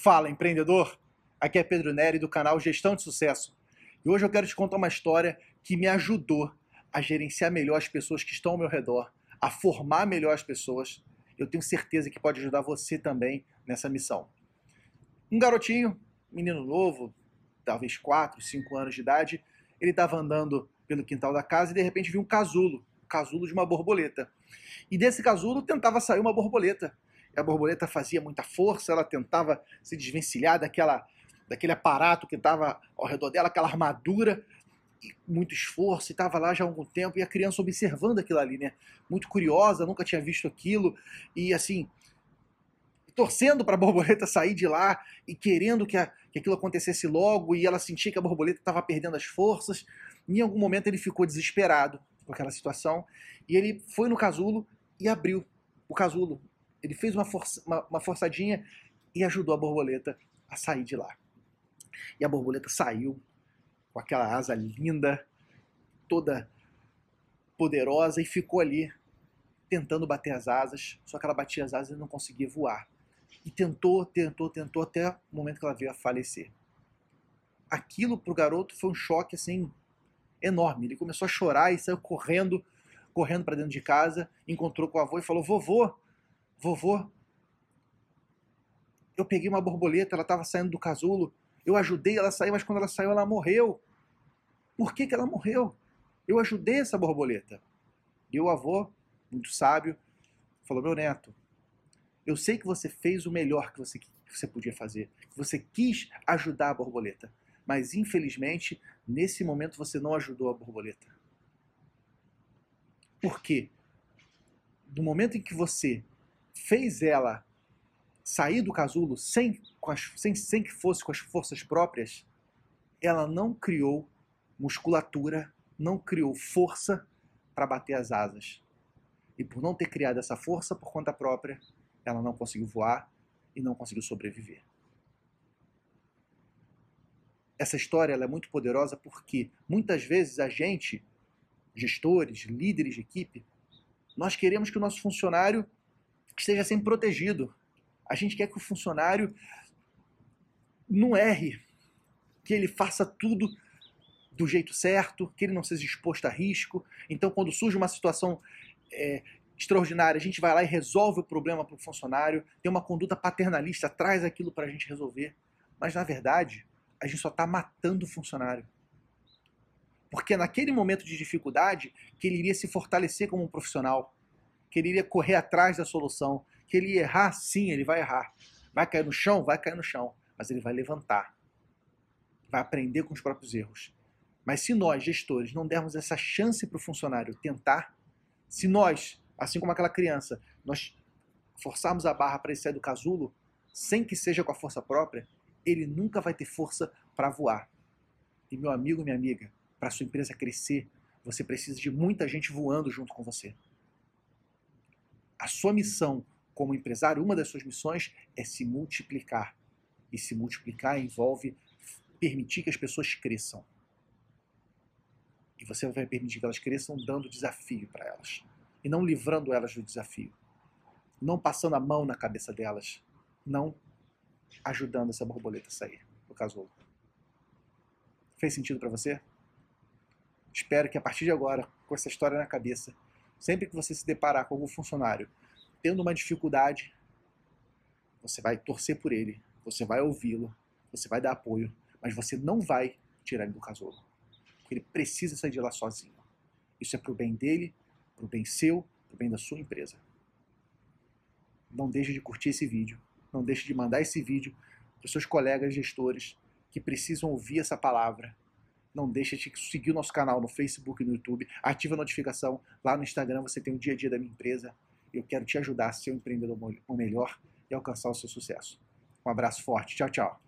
Fala, empreendedor! Aqui é Pedro Neri do canal Gestão de Sucesso. E hoje eu quero te contar uma história que me ajudou a gerenciar melhor as pessoas que estão ao meu redor, a formar melhor as pessoas. Eu tenho certeza que pode ajudar você também nessa missão. Um garotinho, menino novo, talvez 4, 5 anos de idade, ele estava andando pelo quintal da casa e de repente viu um casulo, casulo de uma borboleta. E desse casulo tentava sair uma borboleta a borboleta fazia muita força, ela tentava se desvencilhar daquela, daquele aparato que estava ao redor dela, aquela armadura, muito esforço, e estava lá já há algum tempo, e a criança observando aquilo ali, né? Muito curiosa, nunca tinha visto aquilo, e assim, torcendo para a borboleta sair de lá e querendo que, a, que aquilo acontecesse logo, e ela sentia que a borboleta estava perdendo as forças. Em algum momento ele ficou desesperado com aquela situação, e ele foi no casulo e abriu o casulo, ele fez uma, força, uma, uma forçadinha e ajudou a borboleta a sair de lá. E a borboleta saiu com aquela asa linda, toda poderosa, e ficou ali tentando bater as asas, só que ela batia as asas e não conseguia voar. E tentou, tentou, tentou até o momento que ela veio a falecer. Aquilo para o garoto foi um choque assim enorme. Ele começou a chorar e saiu correndo, correndo para dentro de casa, encontrou com o avô e falou: "Vovô, Vovô, eu peguei uma borboleta, ela estava saindo do casulo, eu ajudei ela a sair, mas quando ela saiu, ela morreu. Por que, que ela morreu? Eu ajudei essa borboleta. E o avô, muito sábio, falou: Meu neto, eu sei que você fez o melhor que você, que você podia fazer, que você quis ajudar a borboleta, mas infelizmente, nesse momento você não ajudou a borboleta. Por quê? No momento em que você fez ela sair do casulo sem, sem, sem que fosse com as forças próprias, ela não criou musculatura, não criou força para bater as asas. E por não ter criado essa força por conta própria, ela não conseguiu voar e não conseguiu sobreviver. Essa história é muito poderosa porque muitas vezes a gente, gestores, líderes de equipe, nós queremos que o nosso funcionário que esteja sempre protegido. A gente quer que o funcionário não erre, que ele faça tudo do jeito certo, que ele não seja exposto a risco. Então, quando surge uma situação é, extraordinária, a gente vai lá e resolve o problema para o funcionário, tem uma conduta paternalista, traz aquilo para a gente resolver. Mas, na verdade, a gente só está matando o funcionário. Porque naquele momento de dificuldade, que ele iria se fortalecer como um profissional que ele iria correr atrás da solução, que ele ia errar, sim, ele vai errar. Vai cair no chão? Vai cair no chão, mas ele vai levantar. Vai aprender com os próprios erros. Mas se nós, gestores, não dermos essa chance para o funcionário tentar, se nós, assim como aquela criança, nós forçarmos a barra para ele sair do casulo, sem que seja com a força própria, ele nunca vai ter força para voar. E meu amigo, minha amiga, para sua empresa crescer, você precisa de muita gente voando junto com você a sua missão como empresário, uma das suas missões é se multiplicar. E se multiplicar envolve permitir que as pessoas cresçam. E você vai permitir que elas cresçam dando desafio para elas. E não livrando elas do desafio. Não passando a mão na cabeça delas. Não ajudando essa borboleta a sair do casulo. Fez sentido para você? Espero que a partir de agora, com essa história na cabeça, Sempre que você se deparar com algum funcionário tendo uma dificuldade, você vai torcer por ele, você vai ouvi-lo, você vai dar apoio, mas você não vai tirar ele do casulo. Porque ele precisa sair de lá sozinho. Isso é para o bem dele, para o bem seu, para o bem da sua empresa. Não deixe de curtir esse vídeo, não deixe de mandar esse vídeo para seus colegas gestores que precisam ouvir essa palavra não deixa de seguir o nosso canal no Facebook e no YouTube. Ativa a notificação. Lá no Instagram você tem o dia a dia da minha empresa. Eu quero te ajudar a ser um empreendedor melhor e alcançar o seu sucesso. Um abraço forte. Tchau, tchau.